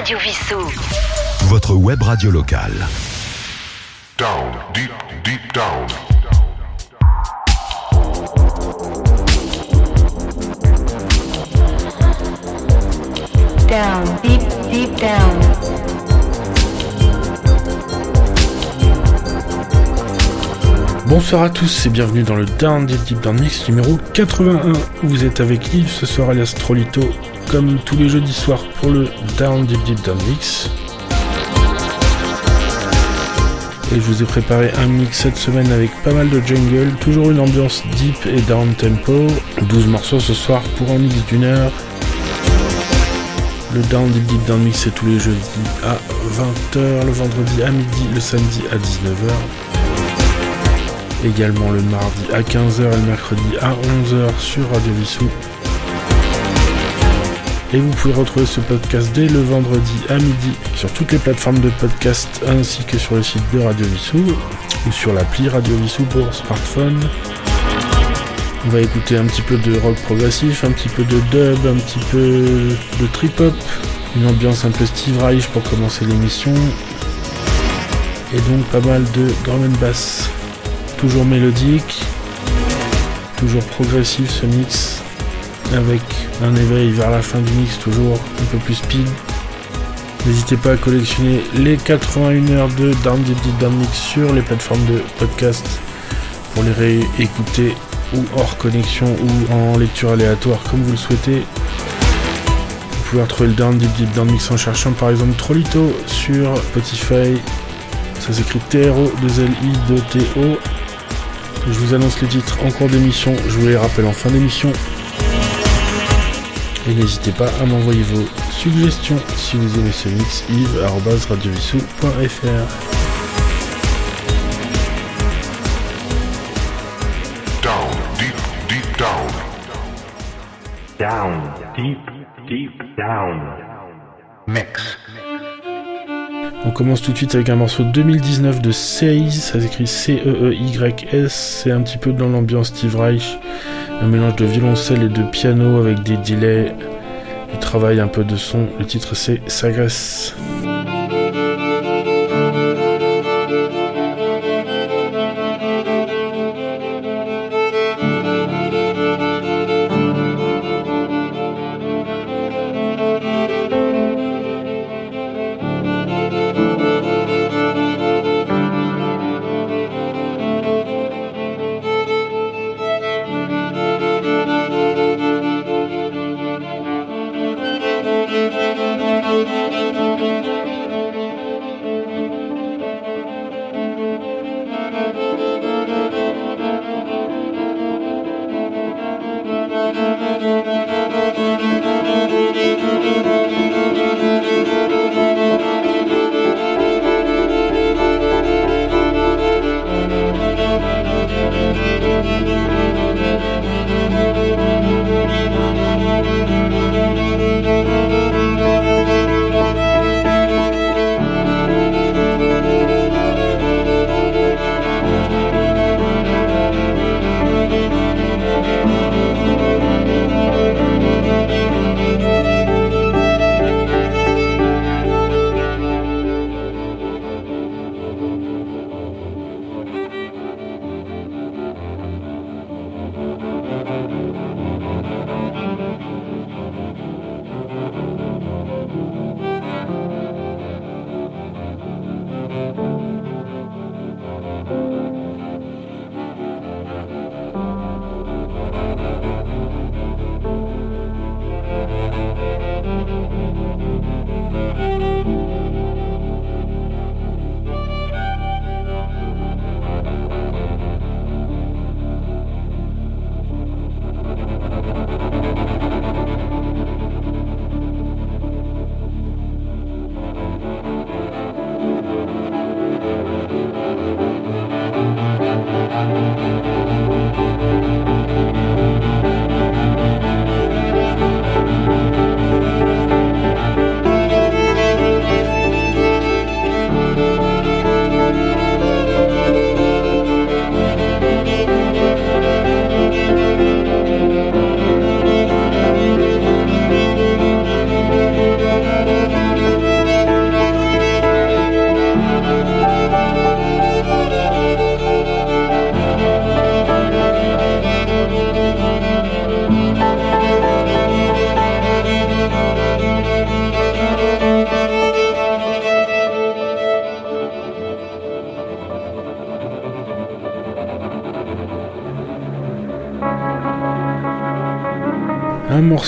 Radio Vissou. Votre web radio locale. Down, deep, deep down. Down, deep, deep down. Bonsoir à tous et bienvenue dans le Down Deep Deep Down Mix numéro 81. Vous êtes avec Yves ce soir alias Trolito, comme tous les jeudis soirs pour le Down Deep Deep Down Mix. Et je vous ai préparé un mix cette semaine avec pas mal de jungle, toujours une ambiance deep et down tempo. 12 morceaux ce soir pour un mix d'une heure. Le Down Deep Deep Down Mix c'est tous les jeudis à 20h, le vendredi à midi, le samedi à 19h. Également le mardi à 15h et le mercredi à 11h sur Radio Vissou. Et vous pouvez retrouver ce podcast dès le vendredi à midi sur toutes les plateformes de podcast ainsi que sur le site de Radio Vissou ou sur l'appli Radio Vissou pour smartphone. On va écouter un petit peu de rock progressif, un petit peu de dub, un petit peu de trip-hop, une ambiance un peu Steve Reich pour commencer l'émission. Et donc pas mal de drum and bass. Toujours mélodique, toujours progressif ce mix, avec un éveil vers la fin du mix toujours un peu plus speed. N'hésitez pas à collectionner les 81 heures de Down Deep Deep Down Mix sur les plateformes de podcast pour les réécouter ou hors connexion ou en lecture aléatoire comme vous le souhaitez. Vous pouvez retrouver le Down Deep Deep Down Mix en cherchant par exemple Trolito sur Spotify. Ça s'écrit T-R-O-2-L-I-2-T-O. Je vous annonce les titres en cours d'émission, je vous les rappelle en fin d'émission. Et n'hésitez pas à m'envoyer vos suggestions si vous aimez ce mix, yves.radiovissou.fr. Down, deep, deep down. Down, deep, deep down. Mix. On commence tout de suite avec un morceau 2019 de Seize, ça s'écrit C-E-E-Y-S, c'est un petit peu dans l'ambiance Steve Reich, un mélange de violoncelle et de piano avec des delays, du travail un peu de son, le titre c'est Sagresse.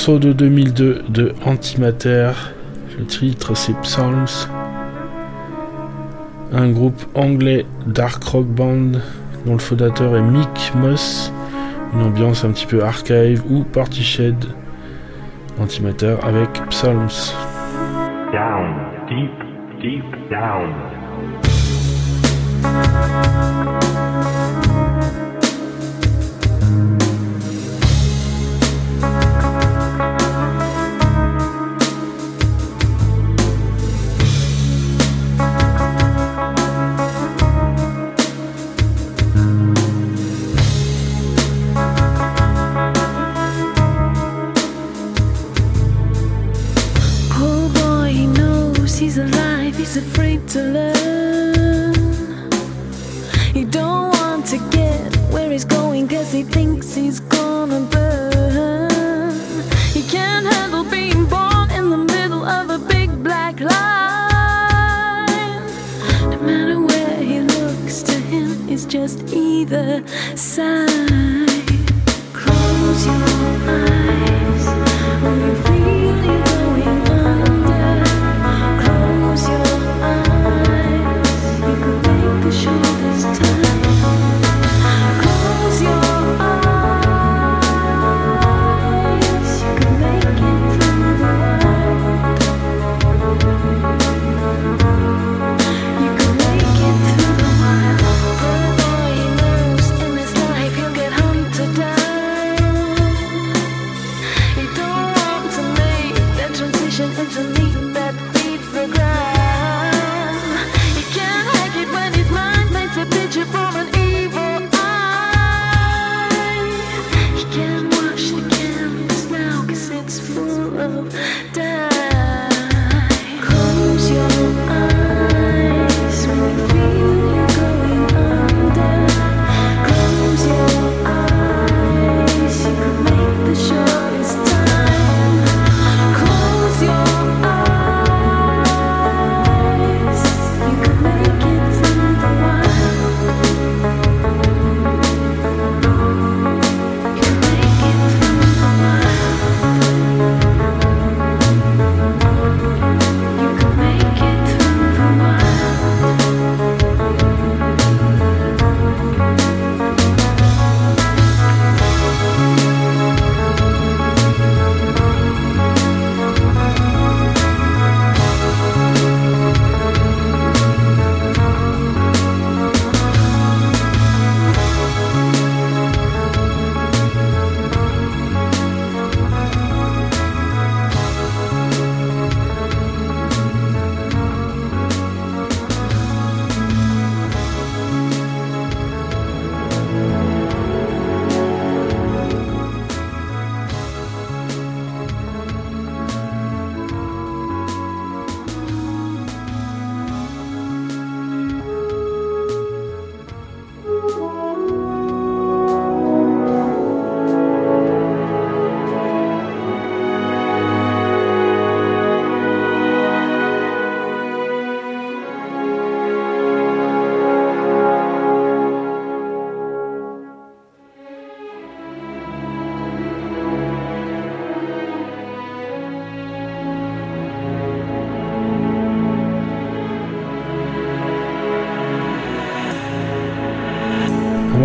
de 2002 de Antimatter. Le titre c'est Psalms. Un groupe anglais dark rock band dont le fondateur est Mick Moss. Une ambiance un petit peu archive ou party shed. Antimatter avec Psalms.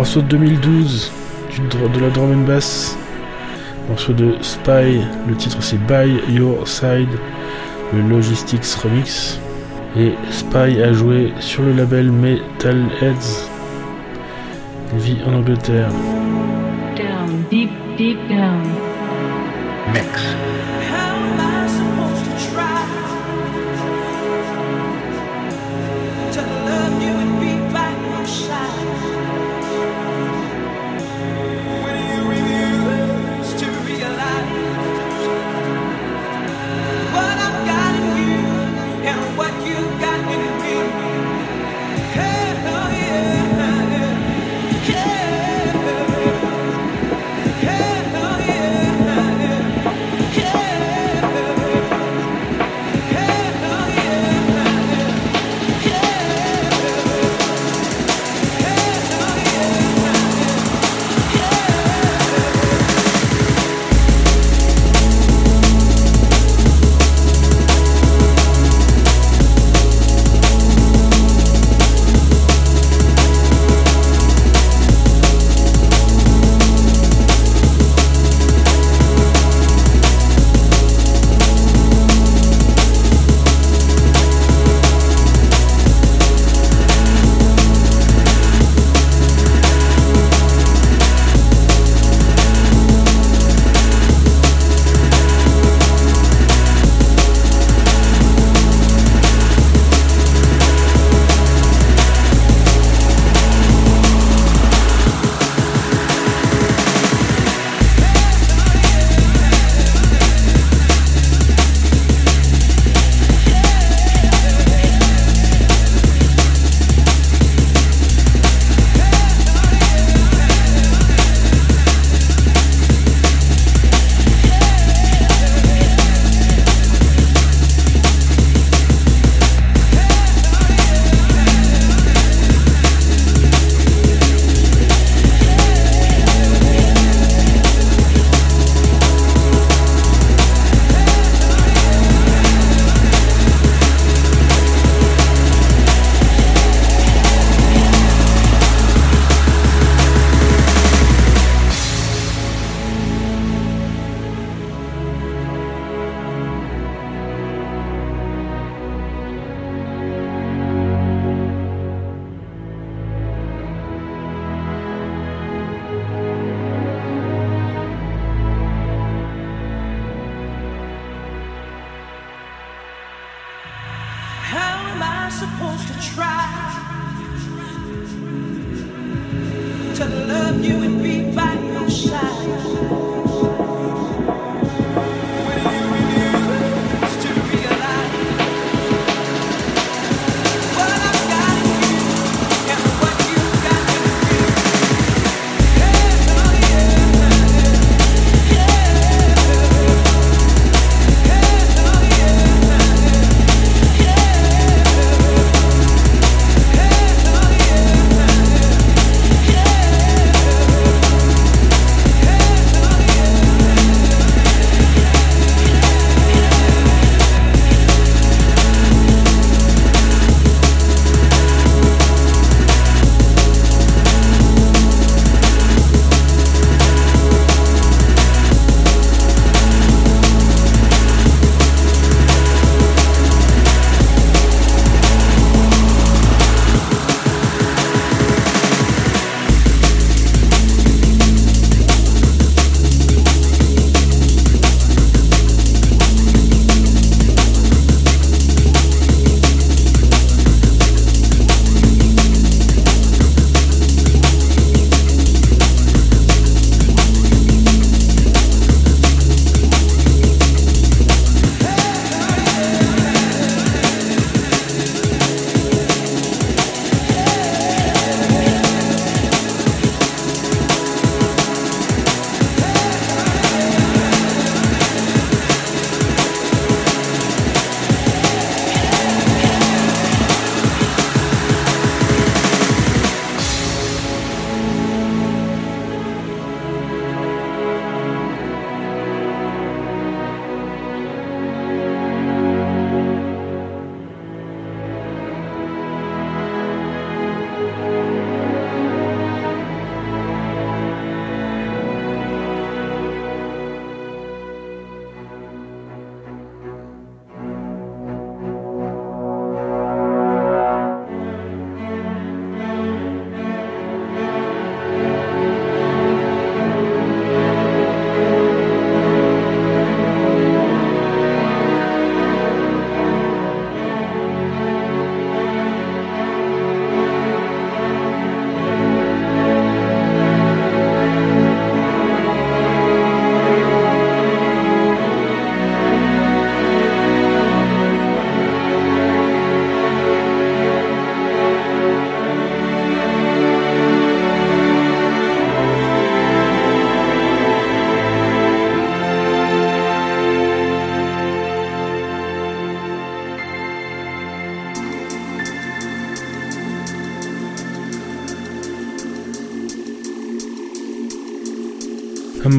morceau de 2012 de la drum and bass. Morceau de Spy, le titre c'est By Your Side, le Logistics Remix. Et Spy a joué sur le label Metal Heads. Il vit en Angleterre. Down, deep, deep down.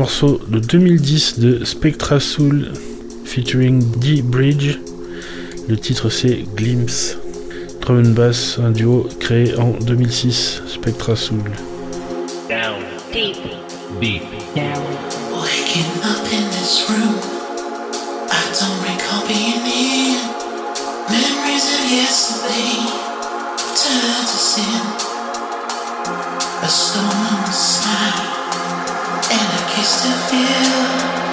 Morceau de 2010 de Spectra Soul featuring D Bridge. Le titre c'est Glimpse. Drum and bass, un duo créé en 2006, Spectra Soul. Down. Deep. Deep. Down. Waking up in this room, I don't recall being here. Memories of yesterday turn to sin. A stolen smile and a kiss to feel.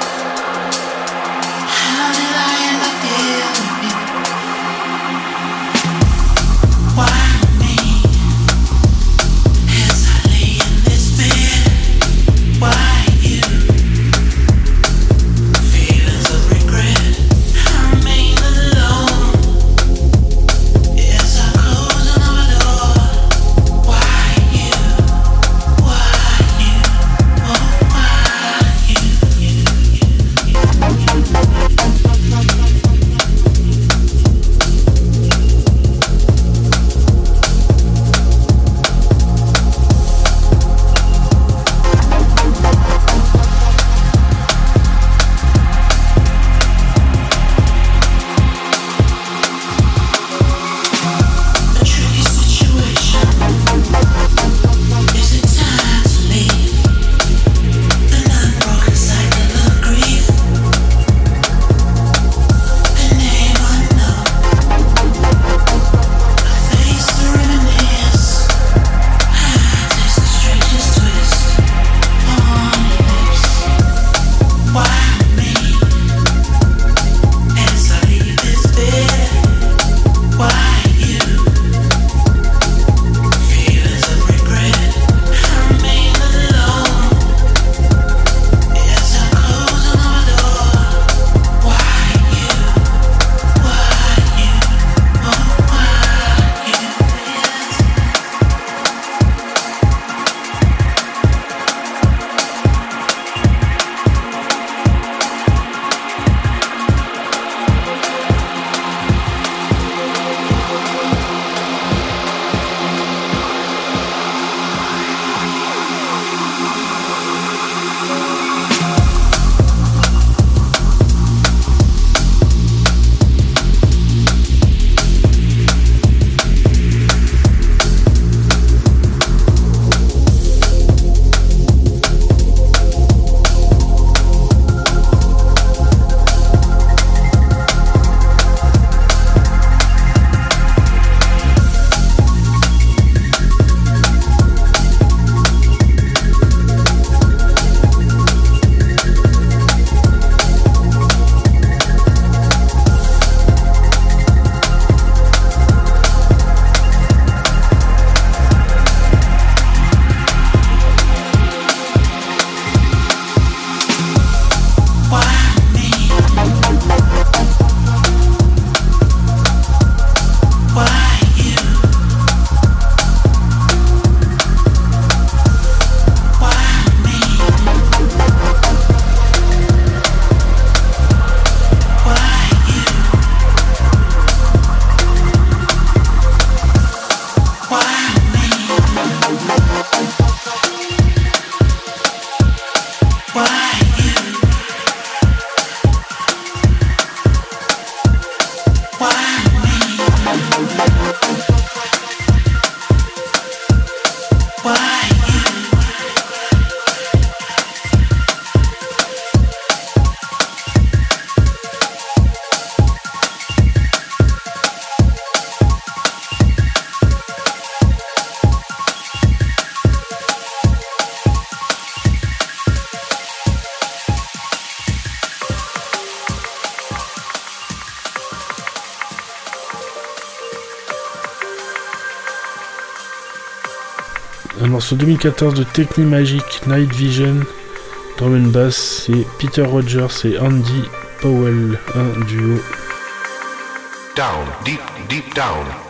Un morceau 2014 de Techni Magic Night Vision. Drum and bass, c'est Peter Rogers et Andy Powell, un duo. Down, deep, deep down.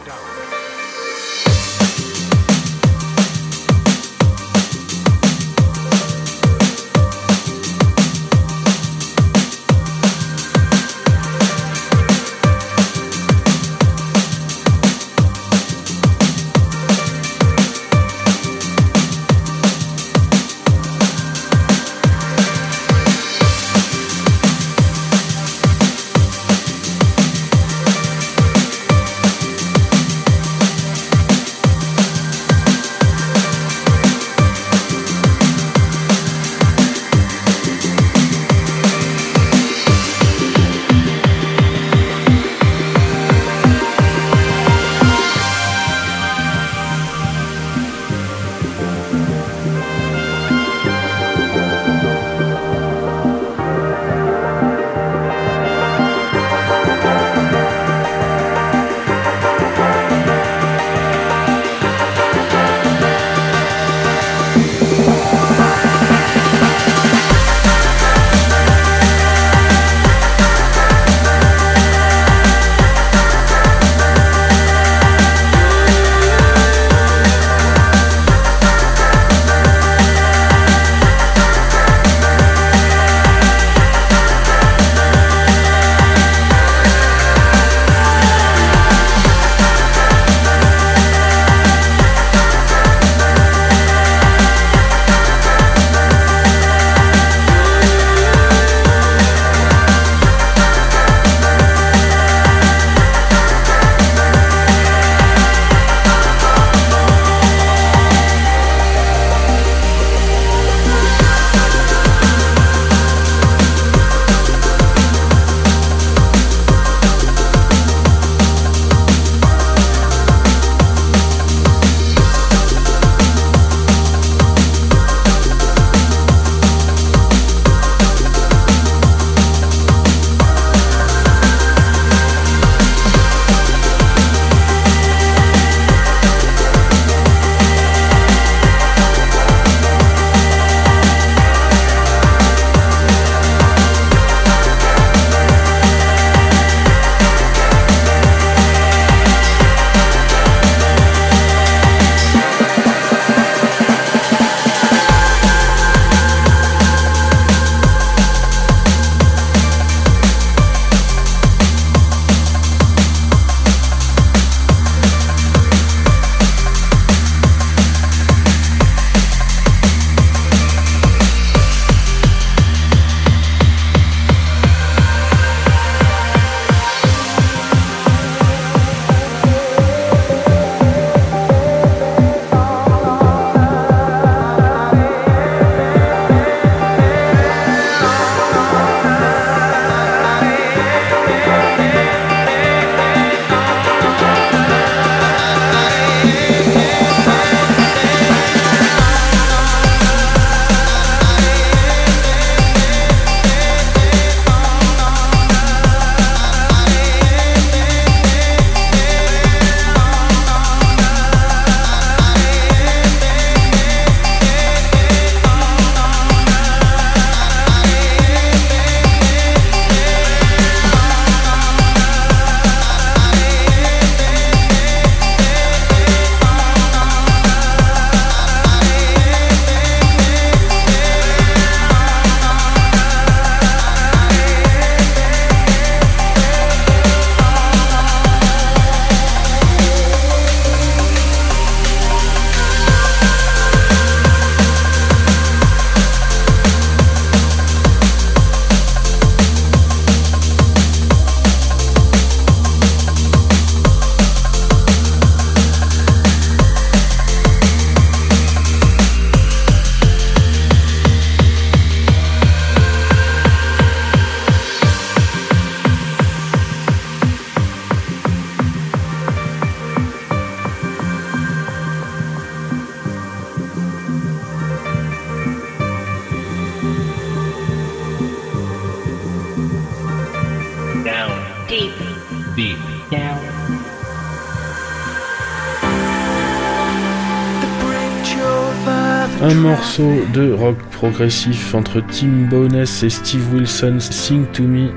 morceau de rock progressif entre Tim Bones et Steve Wilson, Sing to Me.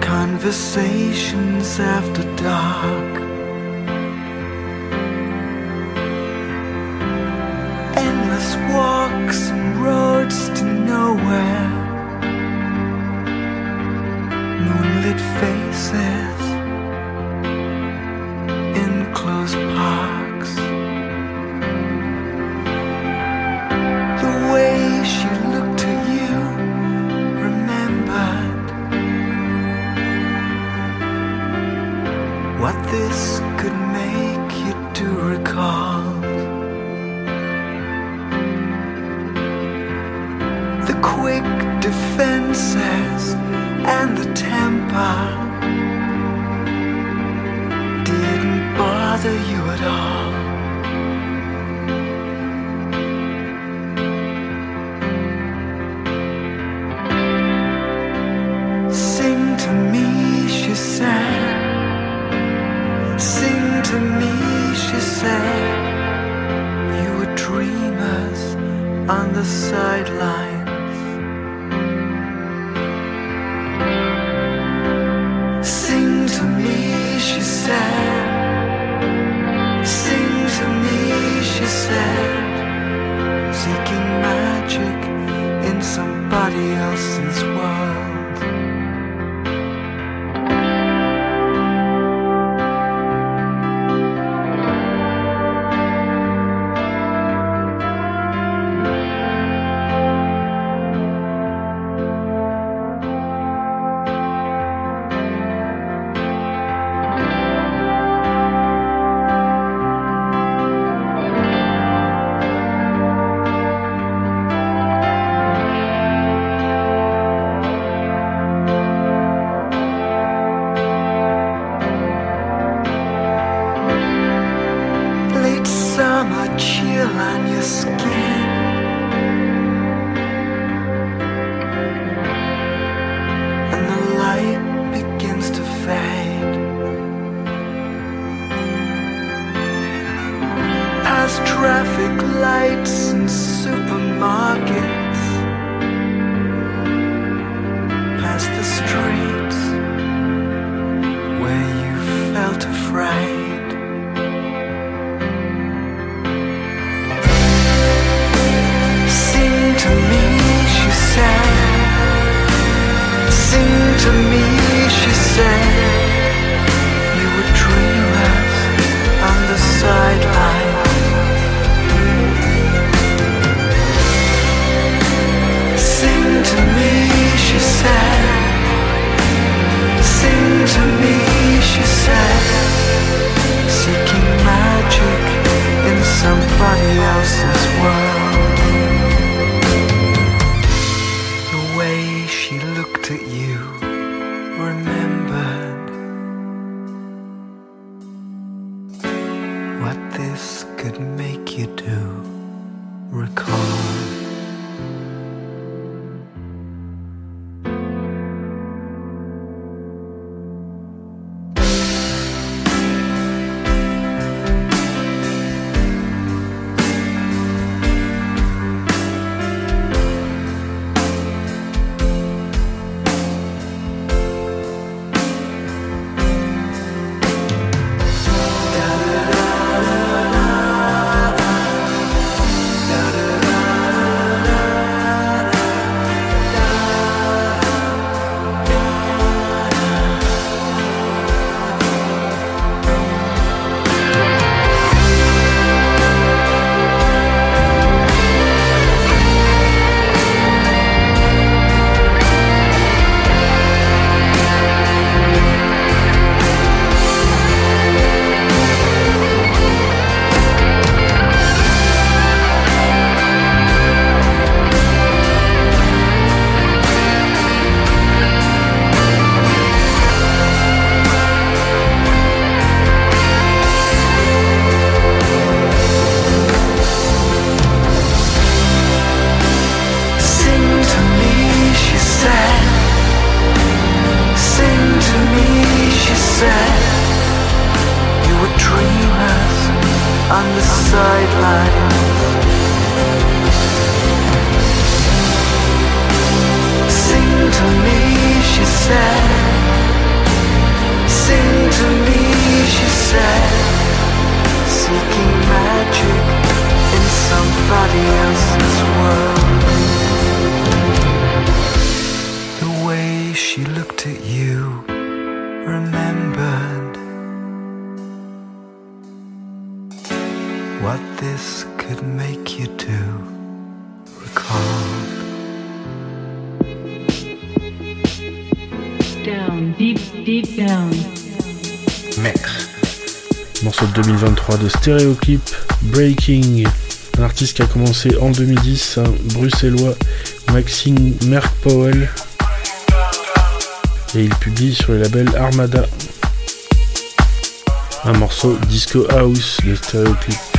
Conversations after dark. on the sideline. 2023 de Stereoclip, Breaking. Un artiste qui a commencé en 2010, un bruxellois, Maxime Merck Powell. Et il publie sur le label Armada. Un morceau Disco House de Stereoclip.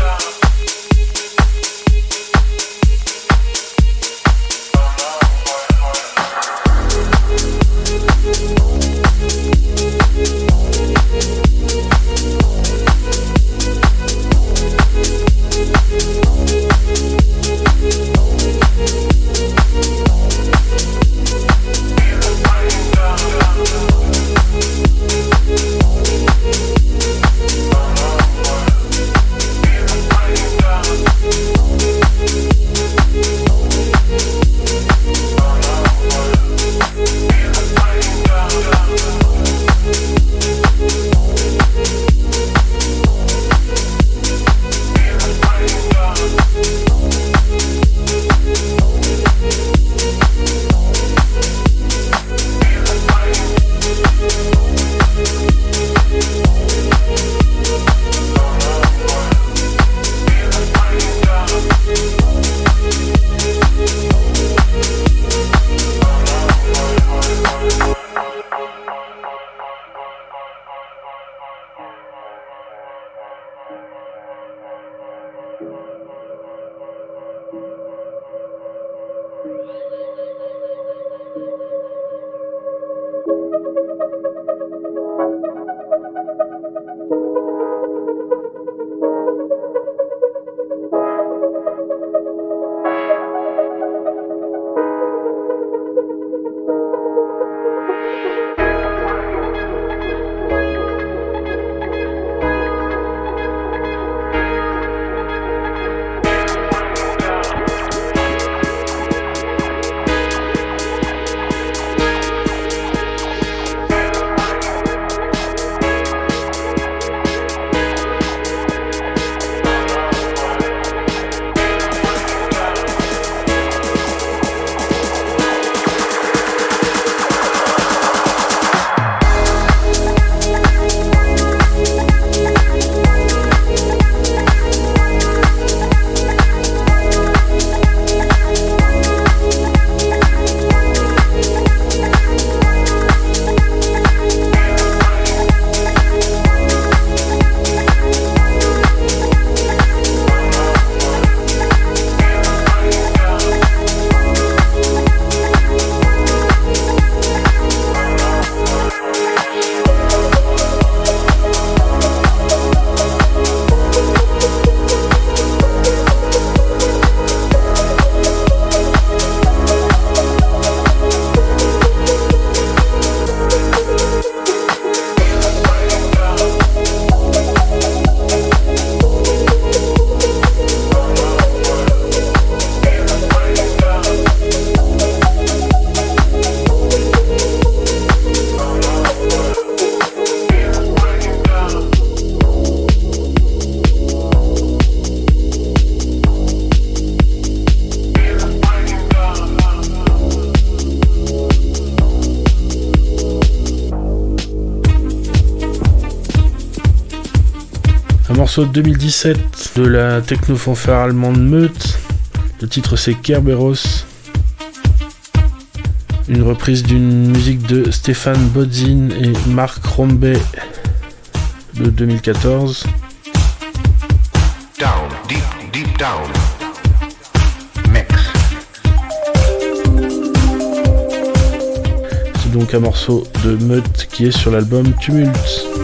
Morceau de 2017 de la technofanfare allemande Meute. Le titre c'est Kerberos. Une reprise d'une musique de Stéphane Bodzin et Marc Rombe de 2014. Down, deep, deep down. Mix. C'est donc un morceau de Meute qui est sur l'album Tumult.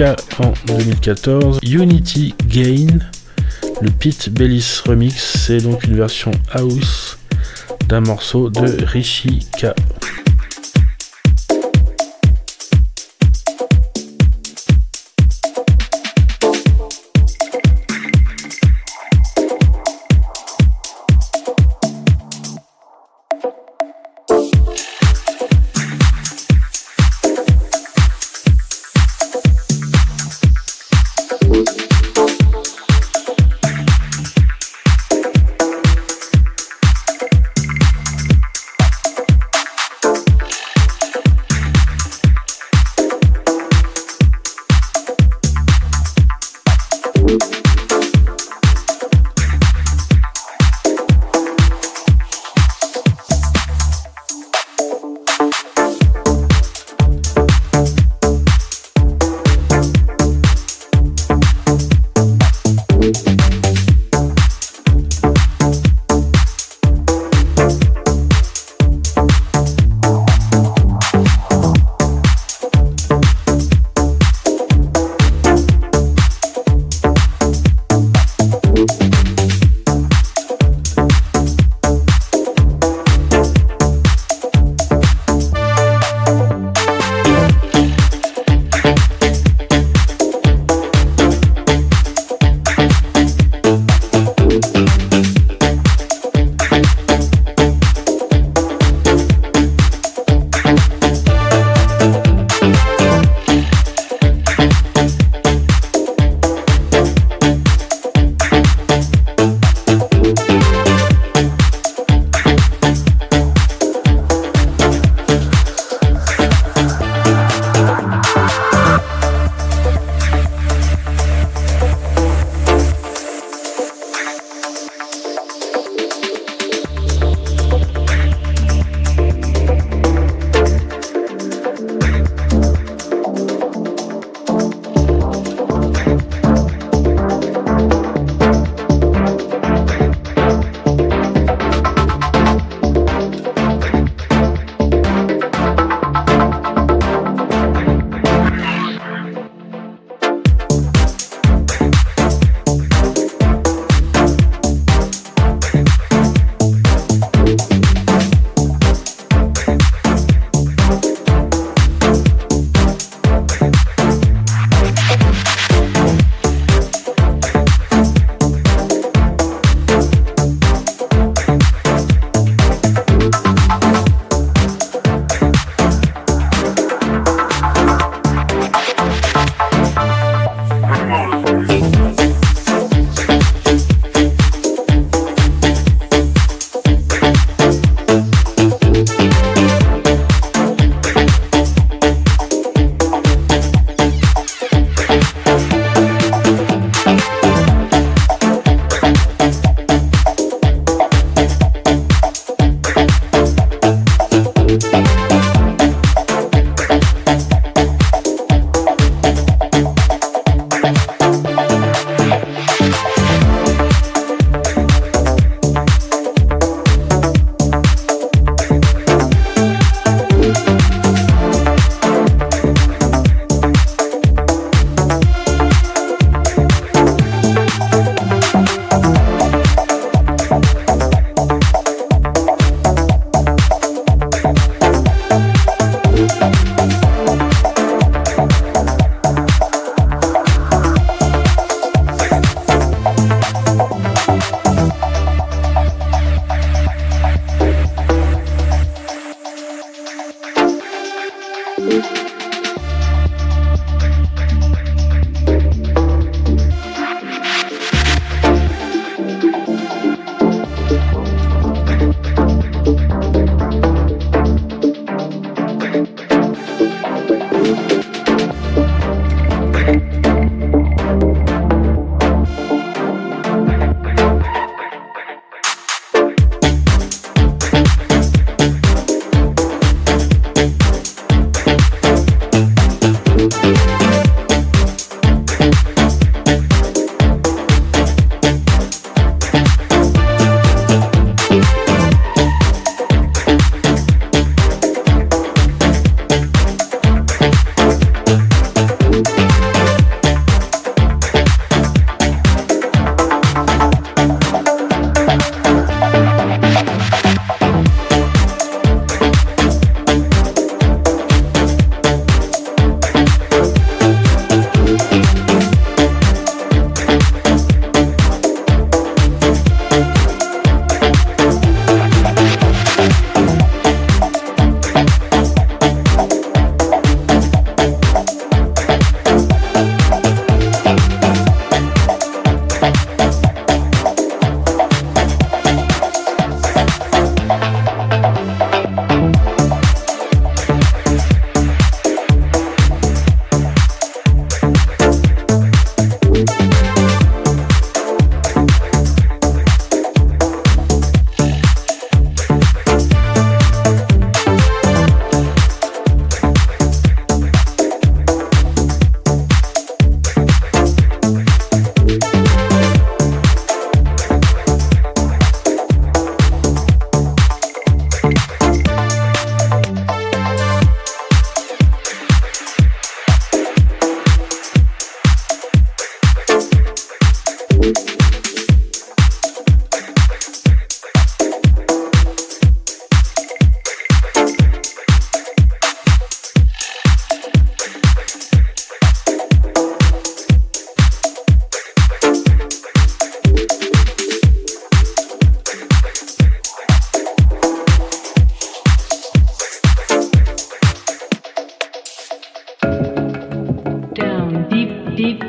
En 2014, Unity Gain, le Pete Bellis remix, c'est donc une version house d'un morceau de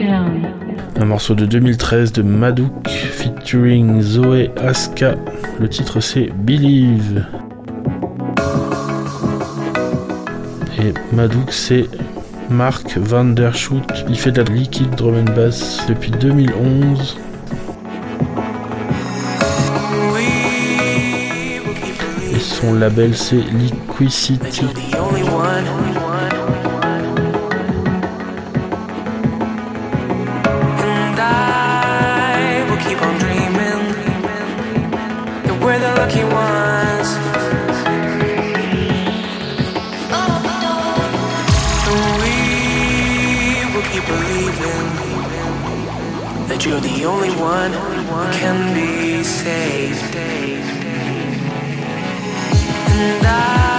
Rishika. morceau de 2013 de Madouk featuring Zoé Aska. Le titre c'est Believe. Et Madouk c'est Mark Van Der Schoot. Il fait de la liquid drum and bass depuis 2011. Et son label c'est Liquicity. You're the only one who can be saved. And I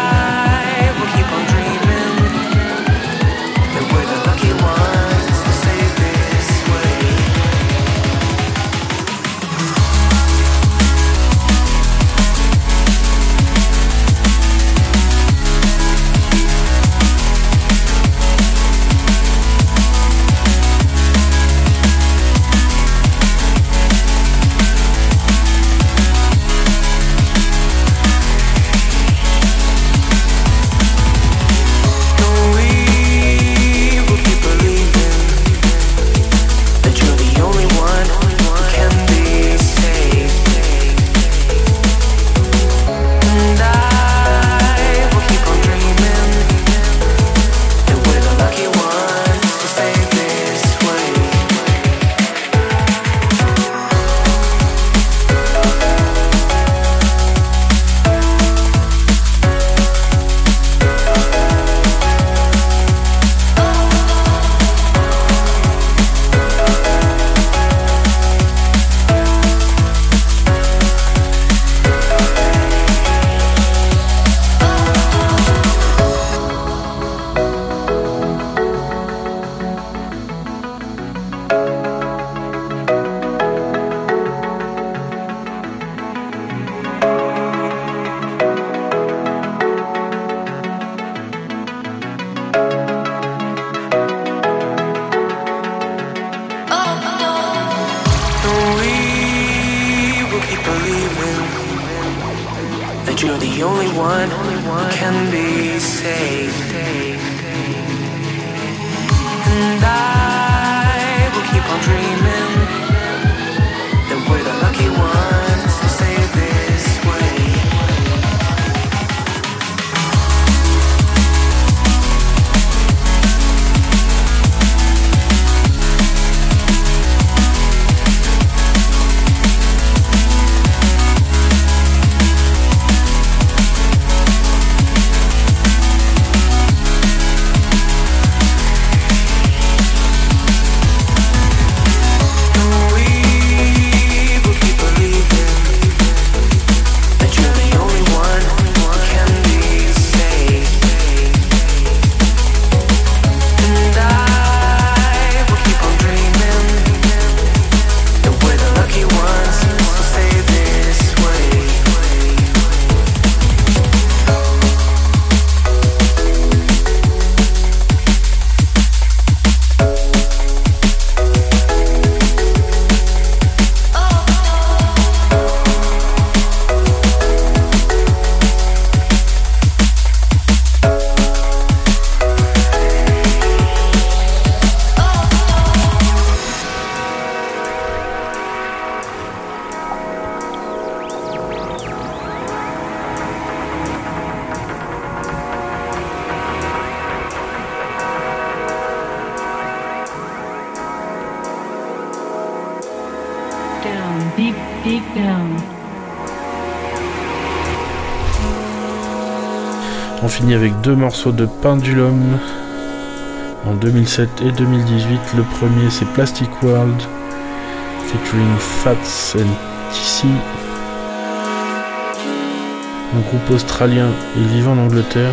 finit avec deux morceaux de Pendulum en 2007 et 2018. Le premier c'est Plastic World featuring Fats and TC. Un groupe australien et vivant en Angleterre.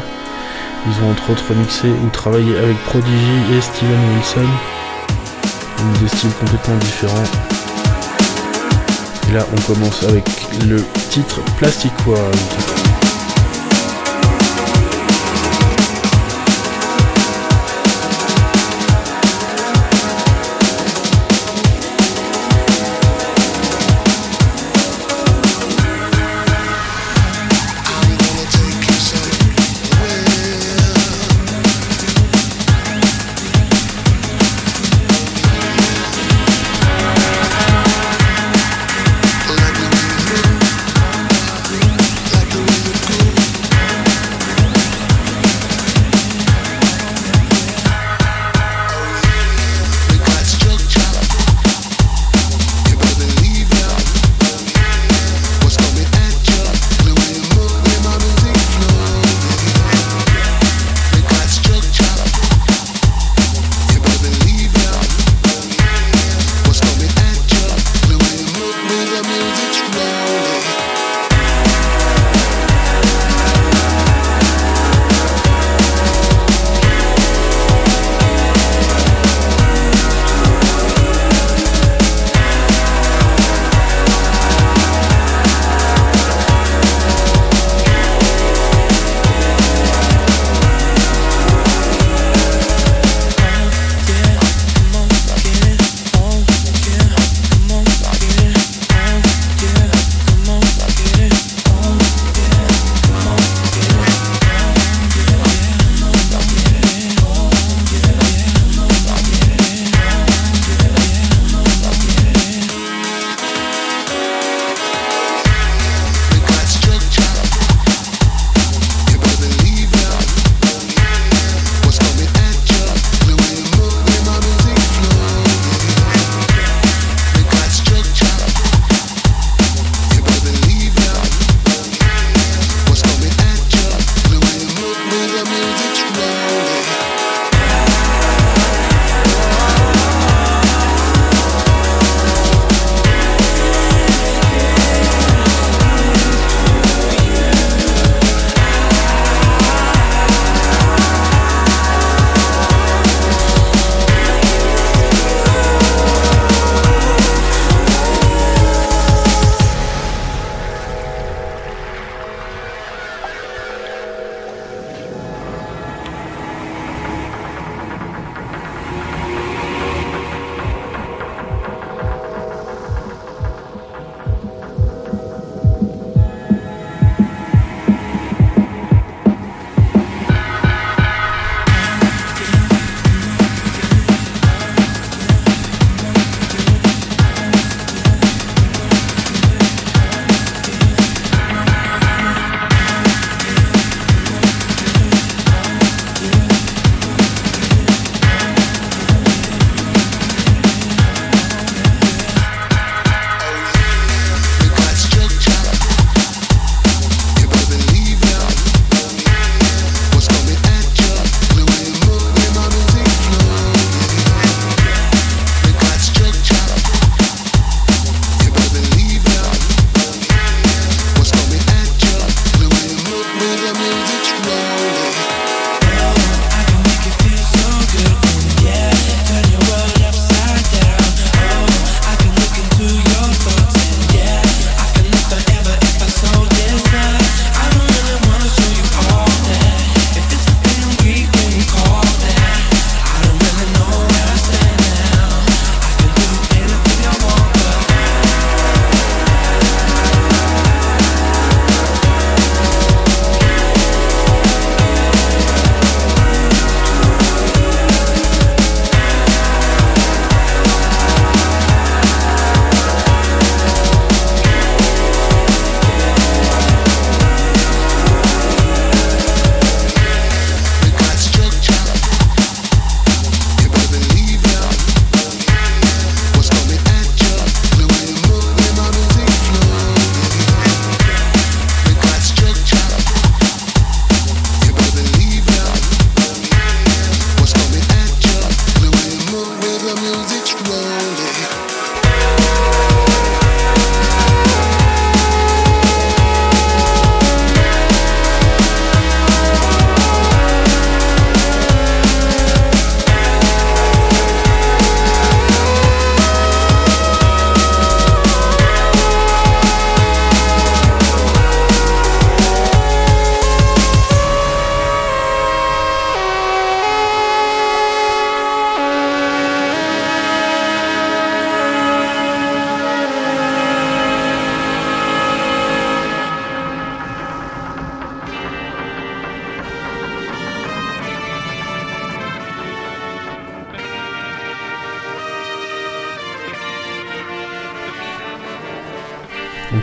Ils ont entre autres remixé ou travaillé avec Prodigy et Steven Wilson. Des styles complètement différents. Et là on commence avec le titre Plastic World.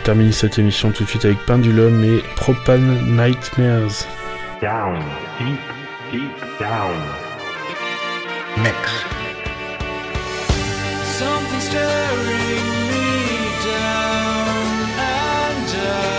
On termine cette émission tout de suite avec Pendulum et Propane Nightmares. Down, deep, deep down. Mix. Something staring me down, and I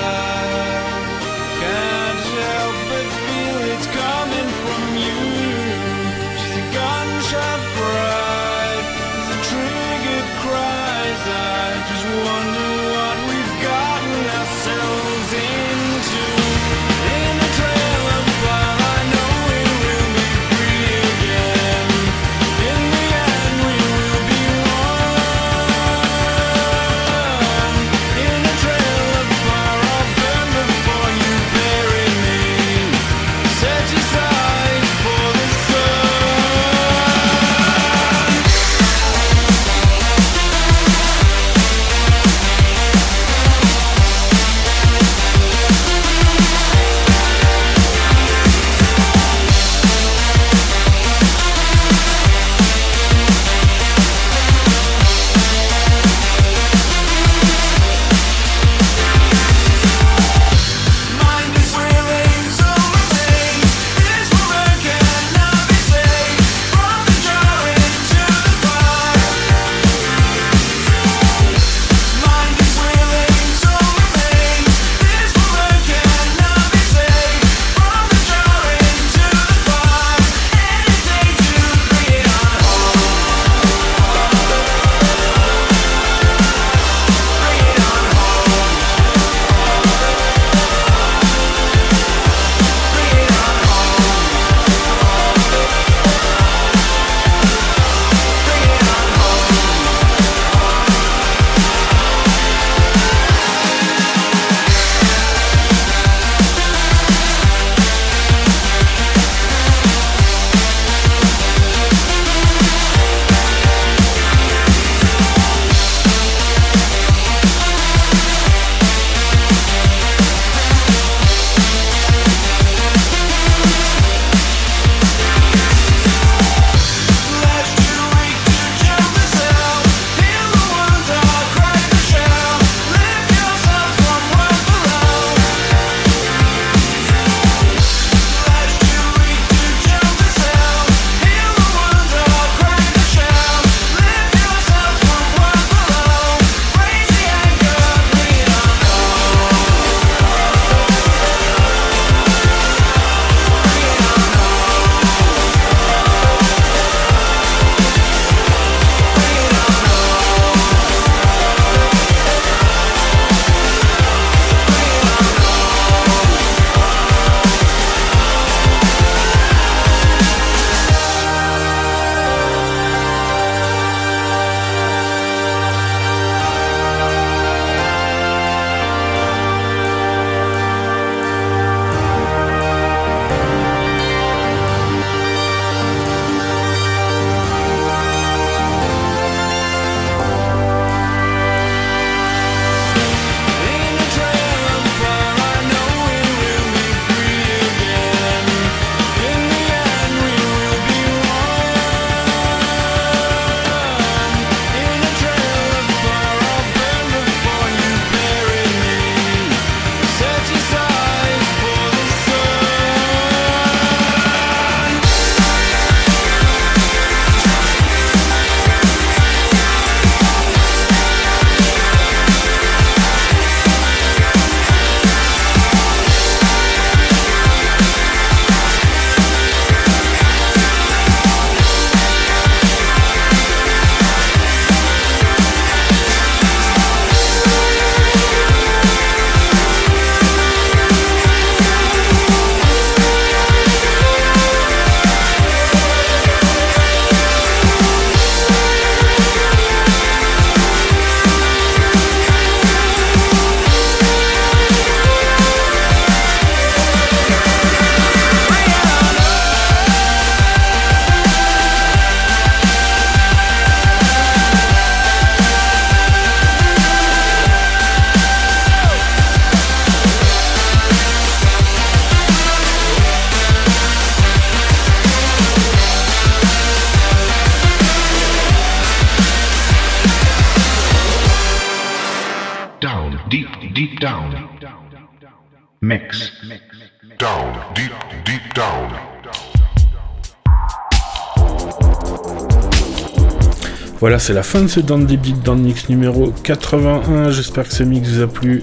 c'est la fin de ce Down Deep Deep Down Mix numéro 81. J'espère que ce mix vous a plu.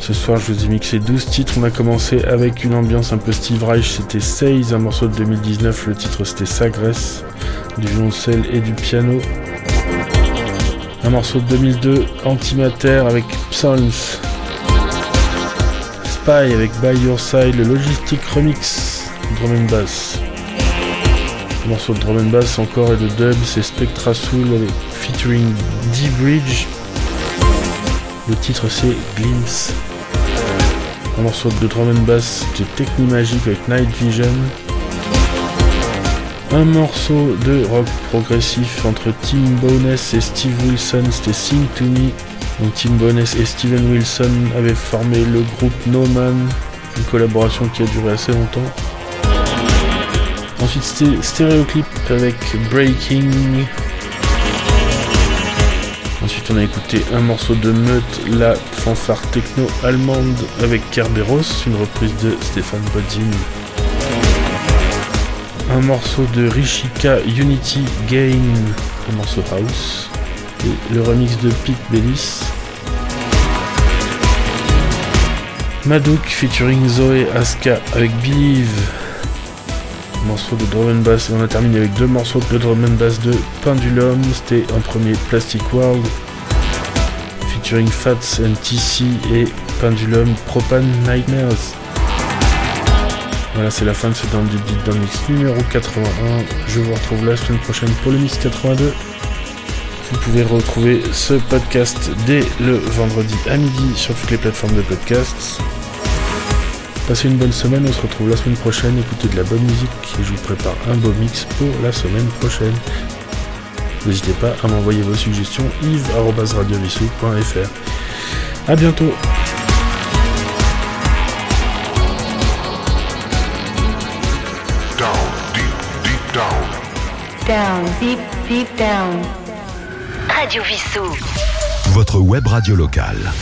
Ce soir, je vous ai mixé 12 titres. On a commencé avec une ambiance un peu Steve Reich. C'était Seize, un morceau de 2019. Le titre, c'était Sagresse, du violoncelle et du piano. Un morceau de 2002, Antimatter avec Psalms. Spy avec By Your Side, le Logistic Remix, drum and bass. Un morceau de drum and bass encore et de dub, c'est Spectra Soul featuring D-Bridge. Le titre c'est Glimpse. Un morceau de drum and bass de Technimagic avec Night Vision. Un morceau de rock progressif entre Tim Bowness et Steve Wilson, c'était Sing to Me. Donc Tim Bowness et Steven Wilson avaient formé le groupe No Man, une collaboration qui a duré assez longtemps. Ensuite c'était Stéréoclip avec Breaking. Ensuite on a écouté un morceau de Meute, la fanfare techno allemande avec Kerberos, une reprise de Stéphane Bodzin. Un morceau de Rishika Unity Gain, un morceau house. Et le remix de Pete Bellis. Madouk featuring Zoé Aska avec Believe. Un morceau de drum and bass. Et on a terminé avec deux morceaux de drum and bass de Pendulum. C'était en premier Plastic World featuring Fats and TC et Pendulum Propane Nightmares. Voilà, c'est la fin de ce Down Down Mix numéro 81. Je vous retrouve la semaine prochaine pour le Mix 82. Vous pouvez retrouver ce podcast dès le vendredi à midi sur toutes les plateformes de podcasts. Passez une bonne semaine, on se retrouve la semaine prochaine, écoutez de la bonne musique et je vous prépare un beau mix pour la semaine prochaine. N'hésitez pas à m'envoyer vos suggestions yves.radiovissou.fr. A bientôt Down, deep, deep down. Down, deep, deep down. Radio Vissou. Votre web radio locale.